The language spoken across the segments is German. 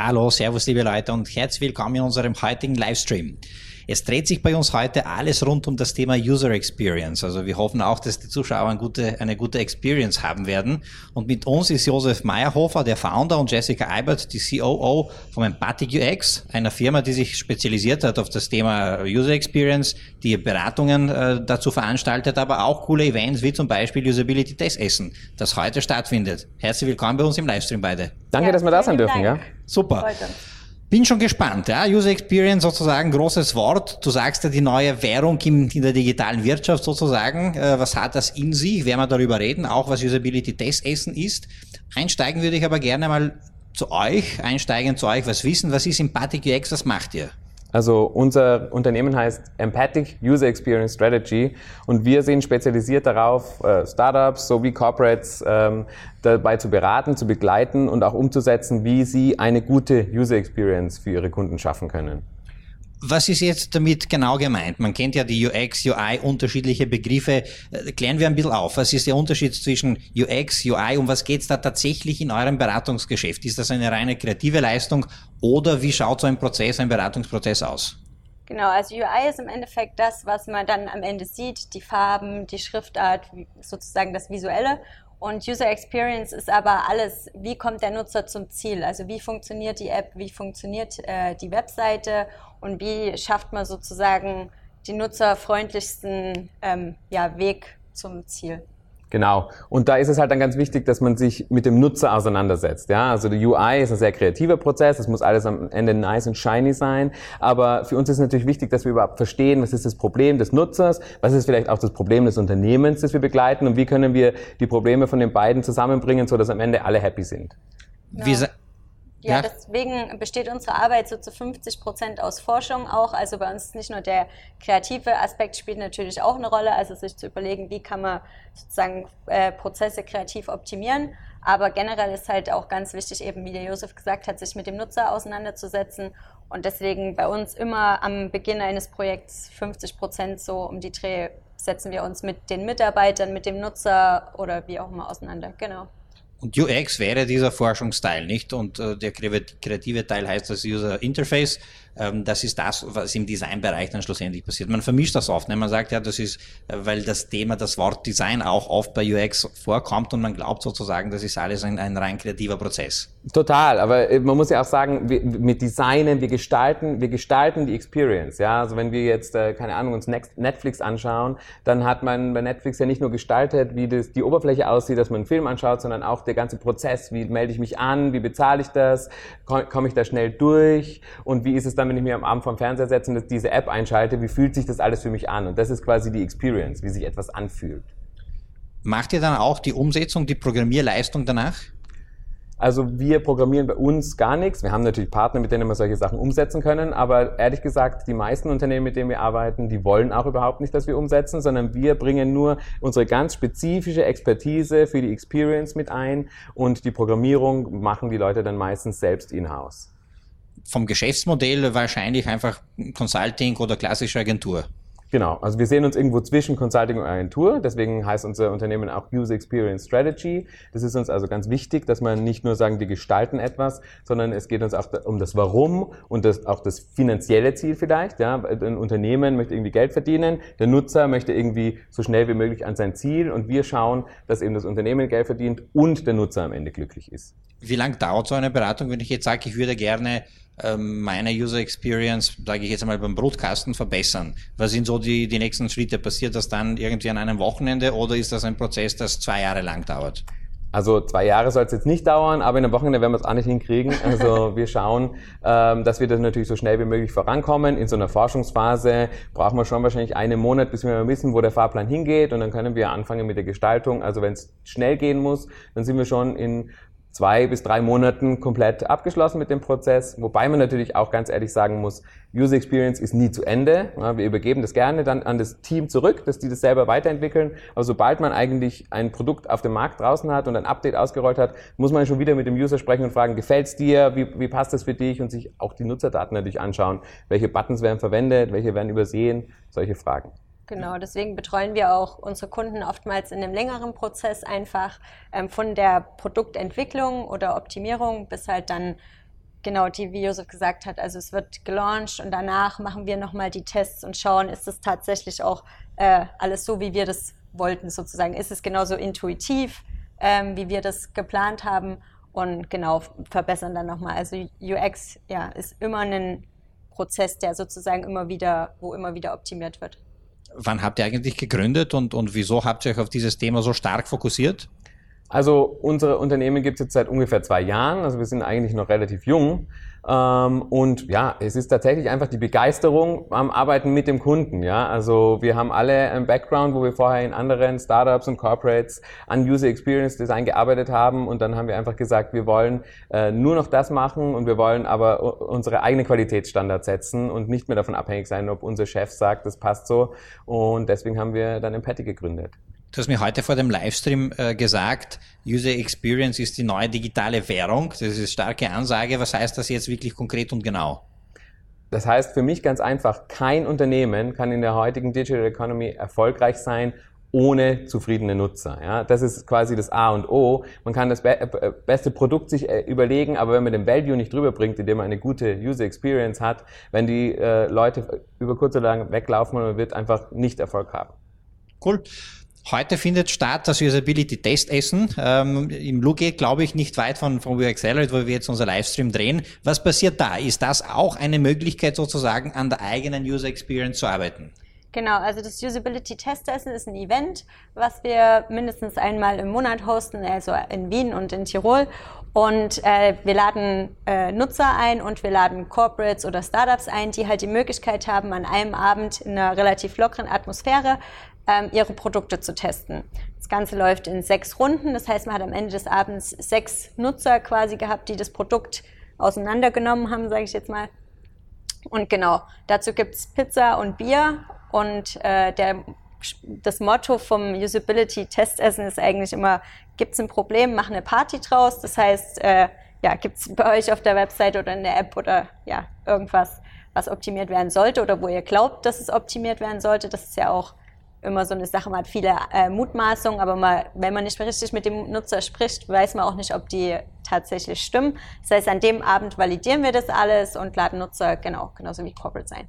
Hallo, Servus, liebe Leute und herzlich willkommen in unserem heutigen Livestream. Es dreht sich bei uns heute alles rund um das Thema User Experience. Also wir hoffen auch, dass die Zuschauer eine gute, eine gute Experience haben werden. Und mit uns ist Josef Meyerhofer, der Founder, und Jessica Eibert, die COO von Empathic UX, einer Firma, die sich spezialisiert hat auf das Thema User Experience, die Beratungen äh, dazu veranstaltet, aber auch coole Events wie zum Beispiel Usability Test Essen, das heute stattfindet. Herzlich willkommen bei uns im Livestream beide. Danke, ja, dass wir da sein dürfen. Ja? Super. Bin schon gespannt. Ja? User Experience sozusagen, großes Wort. Du sagst ja die neue Währung in, in der digitalen Wirtschaft sozusagen. Äh, was hat das in sich? Werden wir darüber reden, auch was Usability Test Essen ist. Einsteigen würde ich aber gerne mal zu euch, einsteigen zu euch, was wissen, was ist Empathic UX, was macht ihr? Also unser Unternehmen heißt Empathic User Experience Strategy und wir sind spezialisiert darauf, äh, Startups sowie Corporates ähm, dabei zu beraten, zu begleiten und auch umzusetzen, wie sie eine gute User Experience für ihre Kunden schaffen können. Was ist jetzt damit genau gemeint? Man kennt ja die UX, UI, unterschiedliche Begriffe. Äh, klären wir ein bisschen auf. Was ist der Unterschied zwischen UX, UI und was geht es da tatsächlich in eurem Beratungsgeschäft? Ist das eine reine kreative Leistung oder wie schaut so ein Prozess, ein Beratungsprozess aus? Genau, also UI ist im Endeffekt das, was man dann am Ende sieht, die Farben, die Schriftart, sozusagen das Visuelle. Und User Experience ist aber alles, wie kommt der Nutzer zum Ziel? Also wie funktioniert die App, wie funktioniert äh, die Webseite und wie schafft man sozusagen den nutzerfreundlichsten ähm, ja, Weg zum Ziel? Genau. Und da ist es halt dann ganz wichtig, dass man sich mit dem Nutzer auseinandersetzt. Ja, also die UI ist ein sehr kreativer Prozess. Es muss alles am Ende nice und shiny sein. Aber für uns ist natürlich wichtig, dass wir überhaupt verstehen, was ist das Problem des Nutzers? Was ist vielleicht auch das Problem des Unternehmens, das wir begleiten? Und wie können wir die Probleme von den beiden zusammenbringen, so dass am Ende alle happy sind? Ja. Ja, deswegen besteht unsere Arbeit so zu 50 Prozent aus Forschung auch. Also bei uns ist nicht nur der kreative Aspekt spielt natürlich auch eine Rolle, also sich zu überlegen, wie kann man sozusagen äh, Prozesse kreativ optimieren. Aber generell ist halt auch ganz wichtig, eben wie der Josef gesagt hat, sich mit dem Nutzer auseinanderzusetzen. Und deswegen bei uns immer am Beginn eines Projekts 50 Prozent so um die Dreh setzen wir uns mit den Mitarbeitern, mit dem Nutzer oder wie auch immer auseinander. Genau. Und UX wäre dieser Forschungsteil, nicht? Und äh, der kreative Teil heißt das User Interface. Ähm, das ist das, was im Designbereich dann schlussendlich passiert. Man vermischt das oft. Ne? Man sagt ja, das ist, äh, weil das Thema, das Wort Design auch oft bei UX vorkommt und man glaubt sozusagen, das ist alles ein, ein rein kreativer Prozess. Total, aber äh, man muss ja auch sagen, wir, mit Designen, wir gestalten, wir gestalten die Experience. Ja, also wenn wir jetzt äh, keine Ahnung uns Netflix anschauen, dann hat man bei Netflix ja nicht nur gestaltet, wie das, die Oberfläche aussieht, dass man einen Film anschaut, sondern auch der ganze Prozess. Wie melde ich mich an? Wie bezahle ich das? Komme ich da schnell durch? Und wie ist es dann, wenn ich mir am Abend vom Fernseher setze und diese App einschalte? Wie fühlt sich das alles für mich an? Und das ist quasi die Experience, wie sich etwas anfühlt. Macht ihr dann auch die Umsetzung, die Programmierleistung danach? Also wir programmieren bei uns gar nichts. Wir haben natürlich Partner, mit denen wir solche Sachen umsetzen können, aber ehrlich gesagt, die meisten Unternehmen, mit denen wir arbeiten, die wollen auch überhaupt nicht, dass wir umsetzen, sondern wir bringen nur unsere ganz spezifische Expertise für die Experience mit ein und die Programmierung machen die Leute dann meistens selbst in-house. Vom Geschäftsmodell wahrscheinlich einfach Consulting oder klassische Agentur. Genau, also wir sehen uns irgendwo zwischen Consulting und Agentur, deswegen heißt unser Unternehmen auch User Experience Strategy. Das ist uns also ganz wichtig, dass man nicht nur sagen, wir gestalten etwas, sondern es geht uns auch um das Warum und das, auch das finanzielle Ziel vielleicht. Ja, ein Unternehmen möchte irgendwie Geld verdienen, der Nutzer möchte irgendwie so schnell wie möglich an sein Ziel und wir schauen, dass eben das Unternehmen Geld verdient und der Nutzer am Ende glücklich ist. Wie lange dauert so eine Beratung, wenn ich jetzt sage, ich würde gerne meine User Experience, sage ich jetzt einmal beim Brutkasten, verbessern? Was sind so die, die nächsten Schritte? Passiert das dann irgendwie an einem Wochenende oder ist das ein Prozess, das zwei Jahre lang dauert? Also zwei Jahre soll es jetzt nicht dauern, aber in einem Wochenende werden wir es auch nicht hinkriegen. Also wir schauen, ähm, dass wir das natürlich so schnell wie möglich vorankommen. In so einer Forschungsphase brauchen wir schon wahrscheinlich einen Monat, bis wir wissen, wo der Fahrplan hingeht und dann können wir anfangen mit der Gestaltung. Also wenn es schnell gehen muss, dann sind wir schon in zwei bis drei Monaten komplett abgeschlossen mit dem Prozess, wobei man natürlich auch ganz ehrlich sagen muss, User Experience ist nie zu Ende. Wir übergeben das gerne dann an das Team zurück, dass die das selber weiterentwickeln. Aber sobald man eigentlich ein Produkt auf dem Markt draußen hat und ein Update ausgerollt hat, muss man schon wieder mit dem User sprechen und fragen, gefällt's dir, wie, wie passt das für dich und sich auch die Nutzerdaten natürlich anschauen. Welche Buttons werden verwendet, welche werden übersehen, solche Fragen. Genau, deswegen betreuen wir auch unsere Kunden oftmals in einem längeren Prozess einfach ähm, von der Produktentwicklung oder Optimierung bis halt dann genau, die, wie Josef gesagt hat, also es wird gelauncht und danach machen wir nochmal die Tests und schauen, ist es tatsächlich auch äh, alles so, wie wir das wollten sozusagen. Ist es genauso intuitiv, ähm, wie wir das geplant haben und genau verbessern dann nochmal. Also UX ja, ist immer ein Prozess, der sozusagen immer wieder, wo immer wieder optimiert wird. Wann habt ihr eigentlich gegründet und, und wieso habt ihr euch auf dieses Thema so stark fokussiert? Also unsere Unternehmen gibt es jetzt seit ungefähr zwei Jahren, also wir sind eigentlich noch relativ jung. Ähm, und ja, es ist tatsächlich einfach die Begeisterung am Arbeiten mit dem Kunden. Ja, also wir haben alle einen Background, wo wir vorher in anderen Startups und Corporates an User Experience Design gearbeitet haben und dann haben wir einfach gesagt, wir wollen äh, nur noch das machen und wir wollen aber unsere eigene Qualitätsstandards setzen und nicht mehr davon abhängig sein, ob unser Chef sagt, das passt so. Und deswegen haben wir dann Empathy gegründet. Du hast mir heute vor dem Livestream äh, gesagt, User Experience ist die neue digitale Währung. Das ist eine starke Ansage. Was heißt das jetzt wirklich konkret und genau? Das heißt für mich ganz einfach, kein Unternehmen kann in der heutigen Digital Economy erfolgreich sein ohne zufriedene Nutzer. Ja, das ist quasi das A und O. Man kann das be äh, beste Produkt sich äh, überlegen, aber wenn man den Value nicht drüber bringt, indem man eine gute User Experience hat, wenn die äh, Leute über kurz oder lang weglaufen, man wird einfach nicht Erfolg haben. Cool. Heute findet statt das Usability Testessen ähm, im Luge, glaube ich, nicht weit von, von We Accelerate, wo wir jetzt unser Livestream drehen. Was passiert da? Ist das auch eine Möglichkeit sozusagen an der eigenen User Experience zu arbeiten? Genau, also das Usability Testessen ist ein Event, was wir mindestens einmal im Monat hosten, also in Wien und in Tirol. Und äh, wir laden äh, Nutzer ein und wir laden Corporates oder Startups ein, die halt die Möglichkeit haben, an einem Abend in einer relativ lockeren Atmosphäre ähm, ihre Produkte zu testen. Das Ganze läuft in sechs Runden. Das heißt, man hat am Ende des Abends sechs Nutzer quasi gehabt, die das Produkt auseinandergenommen haben, sage ich jetzt mal. Und genau, dazu gibt's Pizza und Bier. Und äh, der, das Motto vom Usability-Testessen ist eigentlich immer, gibt's ein Problem, mach eine Party draus. Das heißt, äh, ja, gibt's bei euch auf der Website oder in der App oder ja, irgendwas, was optimiert werden sollte oder wo ihr glaubt, dass es optimiert werden sollte. Das ist ja auch immer so eine Sache, man hat viele äh, Mutmaßungen, aber mal, wenn man nicht richtig mit dem Nutzer spricht, weiß man auch nicht, ob die tatsächlich stimmen. Das heißt, an dem Abend validieren wir das alles und laden Nutzer genau, genauso wie Corporate sein.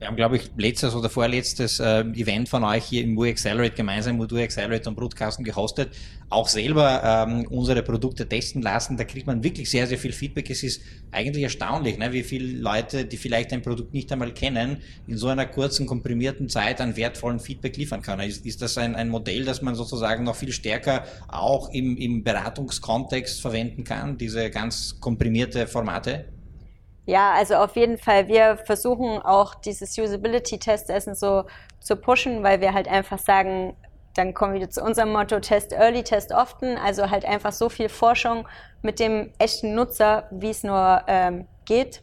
Wir haben, glaube ich, letztes oder vorletztes äh, Event von euch hier im Wu Accelerate gemeinsam mit Wu Accelerate und Broadcasten gehostet. Auch selber ähm, unsere Produkte testen lassen. Da kriegt man wirklich sehr, sehr viel Feedback. Es ist eigentlich erstaunlich, ne, wie viele Leute, die vielleicht ein Produkt nicht einmal kennen, in so einer kurzen, komprimierten Zeit an wertvollen Feedback liefern kann. Ist, ist das ein, ein Modell, das man sozusagen noch viel stärker auch im, im Beratungskontext verwenden kann, diese ganz komprimierte Formate? Ja, also auf jeden Fall. Wir versuchen auch dieses Usability-Testessen so zu pushen, weil wir halt einfach sagen, dann kommen wir zu unserem Motto Test Early, Test Often. Also halt einfach so viel Forschung mit dem echten Nutzer, wie es nur ähm, geht.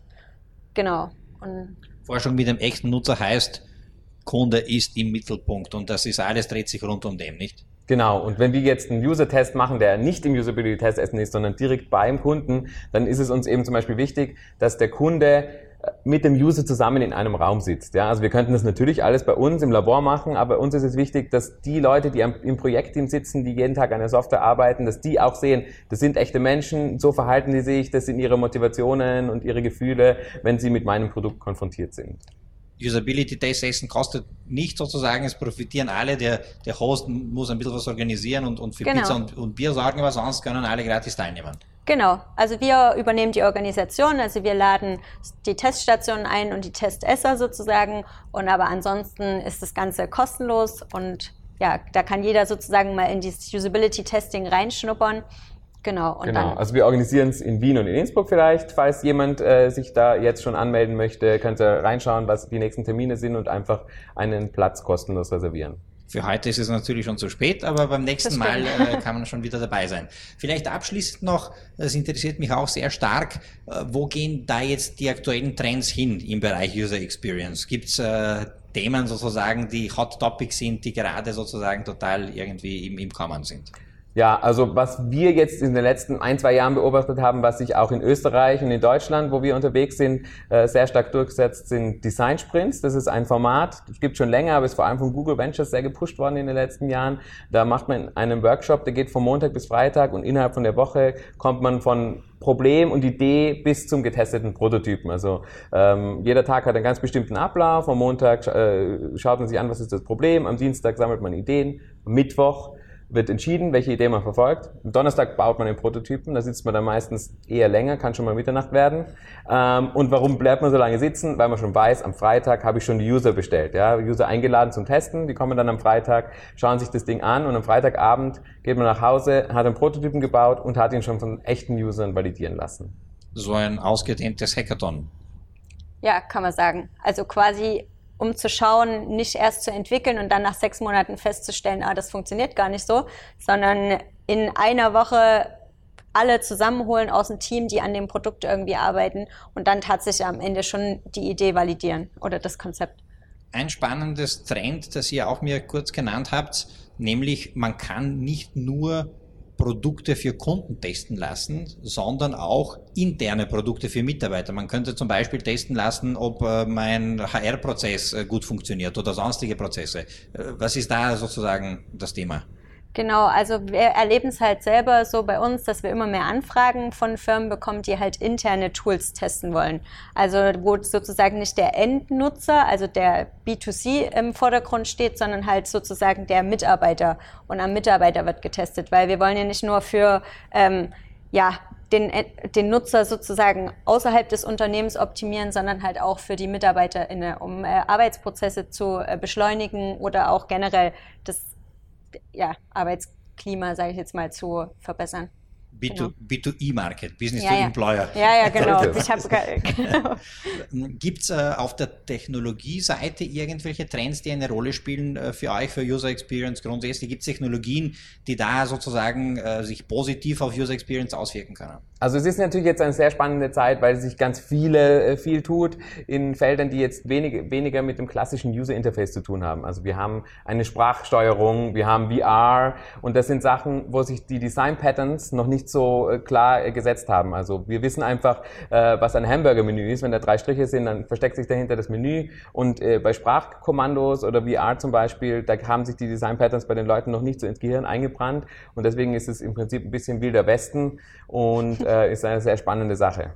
Genau. Und Forschung mit dem echten Nutzer heißt, Kunde ist im Mittelpunkt und das ist alles dreht sich rund um dem, nicht? Genau, und wenn wir jetzt einen User-Test machen, der nicht im Usability-Test essen ist, sondern direkt beim Kunden, dann ist es uns eben zum Beispiel wichtig, dass der Kunde äh, mit dem User zusammen in einem Raum sitzt. Ja, also wir könnten das natürlich alles bei uns im Labor machen, aber uns ist es wichtig, dass die Leute, die im Projektteam sitzen, die jeden Tag an der Software arbeiten, dass die auch sehen, das sind echte Menschen, so verhalten die sich, das sind ihre Motivationen und ihre Gefühle, wenn sie mit meinem Produkt konfrontiert sind. Usability Test Essen kostet nicht sozusagen, es profitieren alle, der, der Host muss ein bisschen was organisieren und, und für genau. Pizza und, und Bier sorgen, aber sonst können alle gratis teilnehmen. Genau, also wir übernehmen die Organisation, also wir laden die Teststationen ein und die Testesser sozusagen und aber ansonsten ist das Ganze kostenlos und ja, da kann jeder sozusagen mal in dieses Usability Testing reinschnuppern Genau. Und genau. Dann also wir organisieren es in Wien und in Innsbruck vielleicht. Falls jemand äh, sich da jetzt schon anmelden möchte, könnt ihr reinschauen, was die nächsten Termine sind und einfach einen Platz kostenlos reservieren. Für heute ist es natürlich schon zu spät, aber beim nächsten Mal äh, kann man schon wieder dabei sein. Vielleicht abschließend noch, das interessiert mich auch sehr stark, äh, wo gehen da jetzt die aktuellen Trends hin im Bereich User Experience? Gibt es äh, Themen sozusagen, die Hot Topics sind, die gerade sozusagen total irgendwie im, im Kommen sind? Ja, also was wir jetzt in den letzten ein, zwei Jahren beobachtet haben, was sich auch in Österreich und in Deutschland, wo wir unterwegs sind, äh, sehr stark durchgesetzt, sind Design Sprints. Das ist ein Format, das gibt schon länger, aber ist vor allem von Google Ventures sehr gepusht worden in den letzten Jahren. Da macht man einen Workshop, der geht von Montag bis Freitag und innerhalb von der Woche kommt man von Problem und Idee bis zum getesteten Prototypen. Also ähm, jeder Tag hat einen ganz bestimmten Ablauf. Am Montag äh, schaut man sich an, was ist das Problem. Am Dienstag sammelt man Ideen. Am Mittwoch wird entschieden, welche Idee man verfolgt. Am Donnerstag baut man den Prototypen, da sitzt man dann meistens eher länger, kann schon mal Mitternacht werden. Ähm, und warum bleibt man so lange sitzen? Weil man schon weiß, am Freitag habe ich schon die User bestellt. Ja? User eingeladen zum Testen, die kommen dann am Freitag, schauen sich das Ding an und am Freitagabend geht man nach Hause, hat einen Prototypen gebaut und hat ihn schon von echten Usern validieren lassen. So ein ausgedehntes Hackathon. Ja, kann man sagen. Also quasi um zu schauen, nicht erst zu entwickeln und dann nach sechs Monaten festzustellen, ah, das funktioniert gar nicht so, sondern in einer Woche alle zusammenholen aus dem Team, die an dem Produkt irgendwie arbeiten und dann tatsächlich am Ende schon die Idee validieren oder das Konzept. Ein spannendes Trend, das ihr auch mir kurz genannt habt, nämlich man kann nicht nur Produkte für Kunden testen lassen, sondern auch interne Produkte für Mitarbeiter. Man könnte zum Beispiel testen lassen, ob äh, mein HR-Prozess äh, gut funktioniert oder sonstige Prozesse. Äh, was ist da sozusagen das Thema? Genau, also wir erleben es halt selber so bei uns, dass wir immer mehr Anfragen von Firmen bekommen, die halt interne Tools testen wollen. Also wo sozusagen nicht der Endnutzer, also der B2C im Vordergrund steht, sondern halt sozusagen der Mitarbeiter. Und am Mitarbeiter wird getestet, weil wir wollen ja nicht nur für ähm, ja, den, den Nutzer sozusagen außerhalb des Unternehmens optimieren, sondern halt auch für die Mitarbeiter, um äh, Arbeitsprozesse zu äh, beschleunigen oder auch generell das ja, Arbeitsklima, sage ich jetzt mal, zu verbessern. B2, genau. B2E-Market, Business ja, to ja. Employer. Ja, ja, genau. genau. Gibt es äh, auf der Technologieseite irgendwelche Trends, die eine Rolle spielen äh, für euch, für User Experience grundsätzlich? Gibt es Technologien, die da sozusagen äh, sich positiv auf User Experience auswirken können? Also es ist natürlich jetzt eine sehr spannende Zeit, weil sich ganz viele, äh, viel tut in Feldern, die jetzt wenig, weniger mit dem klassischen User Interface zu tun haben. Also wir haben eine Sprachsteuerung, wir haben VR und das sind Sachen, wo sich die Design Patterns noch nicht so äh, klar äh, gesetzt haben. Also wir wissen einfach, was ein Hamburger-Menü ist. Wenn da drei Striche sind, dann versteckt sich dahinter das Menü und bei Sprachkommandos oder VR zum Beispiel, da haben sich die Design Patterns bei den Leuten noch nicht so ins Gehirn eingebrannt und deswegen ist es im Prinzip ein bisschen wilder Westen und äh, ist eine sehr spannende Sache.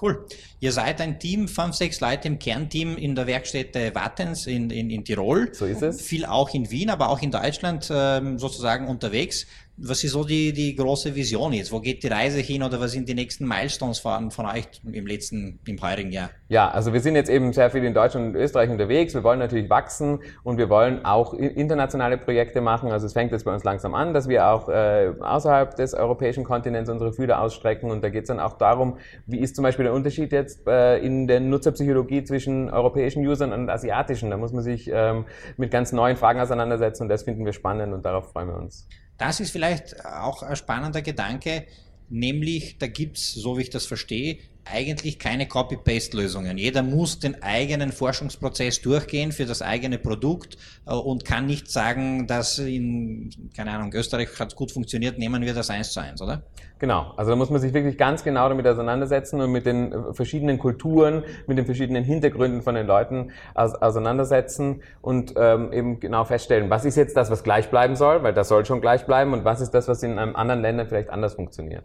Cool. Ihr seid ein Team, fünf, sechs Leute im Kernteam in der Werkstätte Wattens in, in, in Tirol. So ist es. Viel auch in Wien, aber auch in Deutschland ähm, sozusagen unterwegs. Was ist so die, die große Vision jetzt? Wo geht die Reise hin oder was sind die nächsten Milestones von, von euch im letzten, im heurigen Jahr? Ja, also wir sind jetzt eben sehr viel in Deutschland und Österreich unterwegs. Wir wollen natürlich wachsen und wir wollen auch internationale Projekte machen. Also es fängt jetzt bei uns langsam an, dass wir auch äh, außerhalb des europäischen Kontinents unsere Fühler ausstrecken und da geht es dann auch darum, wie ist zum Beispiel der Unterschied jetzt äh, in der Nutzerpsychologie zwischen europäischen Usern und asiatischen. Da muss man sich ähm, mit ganz neuen Fragen auseinandersetzen und das finden wir spannend und darauf freuen wir uns. Das ist vielleicht auch ein spannender Gedanke, nämlich da gibt es, so wie ich das verstehe, eigentlich keine Copy-Paste-Lösungen. Jeder muss den eigenen Forschungsprozess durchgehen für das eigene Produkt äh, und kann nicht sagen, dass in, keine Ahnung, Österreich hat gut funktioniert, nehmen wir das eins zu eins, oder? Genau, also da muss man sich wirklich ganz genau damit auseinandersetzen und mit den äh, verschiedenen Kulturen, mit den verschiedenen Hintergründen von den Leuten auseinandersetzen und ähm, eben genau feststellen, was ist jetzt das, was gleich bleiben soll, weil das soll schon gleich bleiben und was ist das, was in anderen Ländern vielleicht anders funktioniert.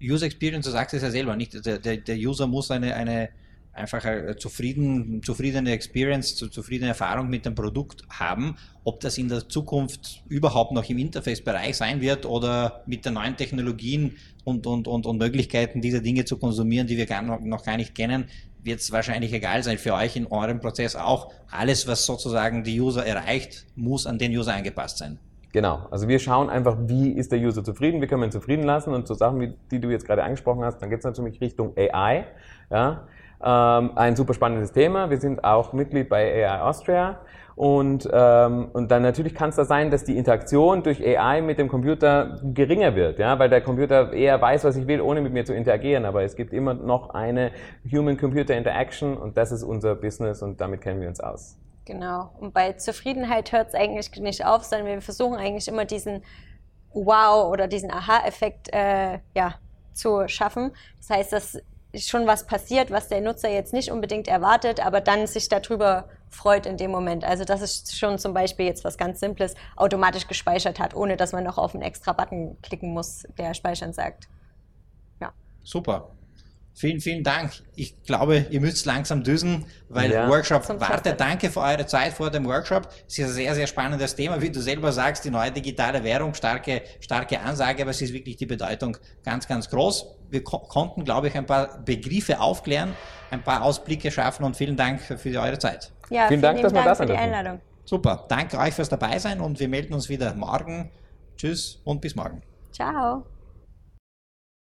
User Experience, du sagst es ja selber, nicht? Der, der, User muss eine, eine einfach zufrieden, zufriedene Experience, zufriedene Erfahrung mit dem Produkt haben. Ob das in der Zukunft überhaupt noch im Interface-Bereich sein wird oder mit den neuen Technologien und, und, und, und Möglichkeiten, diese Dinge zu konsumieren, die wir gar noch, noch gar nicht kennen, wird es wahrscheinlich egal sein. Für euch in eurem Prozess auch. Alles, was sozusagen die User erreicht, muss an den User angepasst sein. Genau, also wir schauen einfach, wie ist der User zufrieden, wie können wir ihn zufrieden lassen und so Sachen, wie, die du jetzt gerade angesprochen hast, dann geht es natürlich Richtung AI. Ja? Ähm, ein super spannendes Thema. Wir sind auch Mitglied bei AI Austria und, ähm, und dann natürlich kann es da sein, dass die Interaktion durch AI mit dem Computer geringer wird, ja, weil der Computer eher weiß, was ich will, ohne mit mir zu interagieren. Aber es gibt immer noch eine Human-Computer Interaction und das ist unser Business und damit kennen wir uns aus. Genau. Und bei Zufriedenheit hört es eigentlich nicht auf, sondern wir versuchen eigentlich immer diesen Wow oder diesen Aha-Effekt äh, ja, zu schaffen. Das heißt, dass schon was passiert, was der Nutzer jetzt nicht unbedingt erwartet, aber dann sich darüber freut in dem Moment. Also das ist schon zum Beispiel jetzt was ganz Simples, automatisch gespeichert hat, ohne dass man noch auf einen extra Button klicken muss, der speichern sagt. Ja. Super. Vielen, vielen Dank. Ich glaube, ihr müsst langsam düsen, weil ja. Workshop wartet. Danke für eure Zeit vor dem Workshop. Es ist ein sehr, sehr spannendes Thema. Wie du selber sagst, die neue digitale Währung, starke, starke Ansage, aber es ist wirklich die Bedeutung ganz, ganz groß. Wir ko konnten, glaube ich, ein paar Begriffe aufklären, ein paar Ausblicke schaffen und vielen Dank für, für eure Zeit. Ja, vielen, vielen Dank, dass wir da sind. Einladung. Super. Danke euch fürs dabei sein und wir melden uns wieder morgen. Tschüss und bis morgen. Ciao.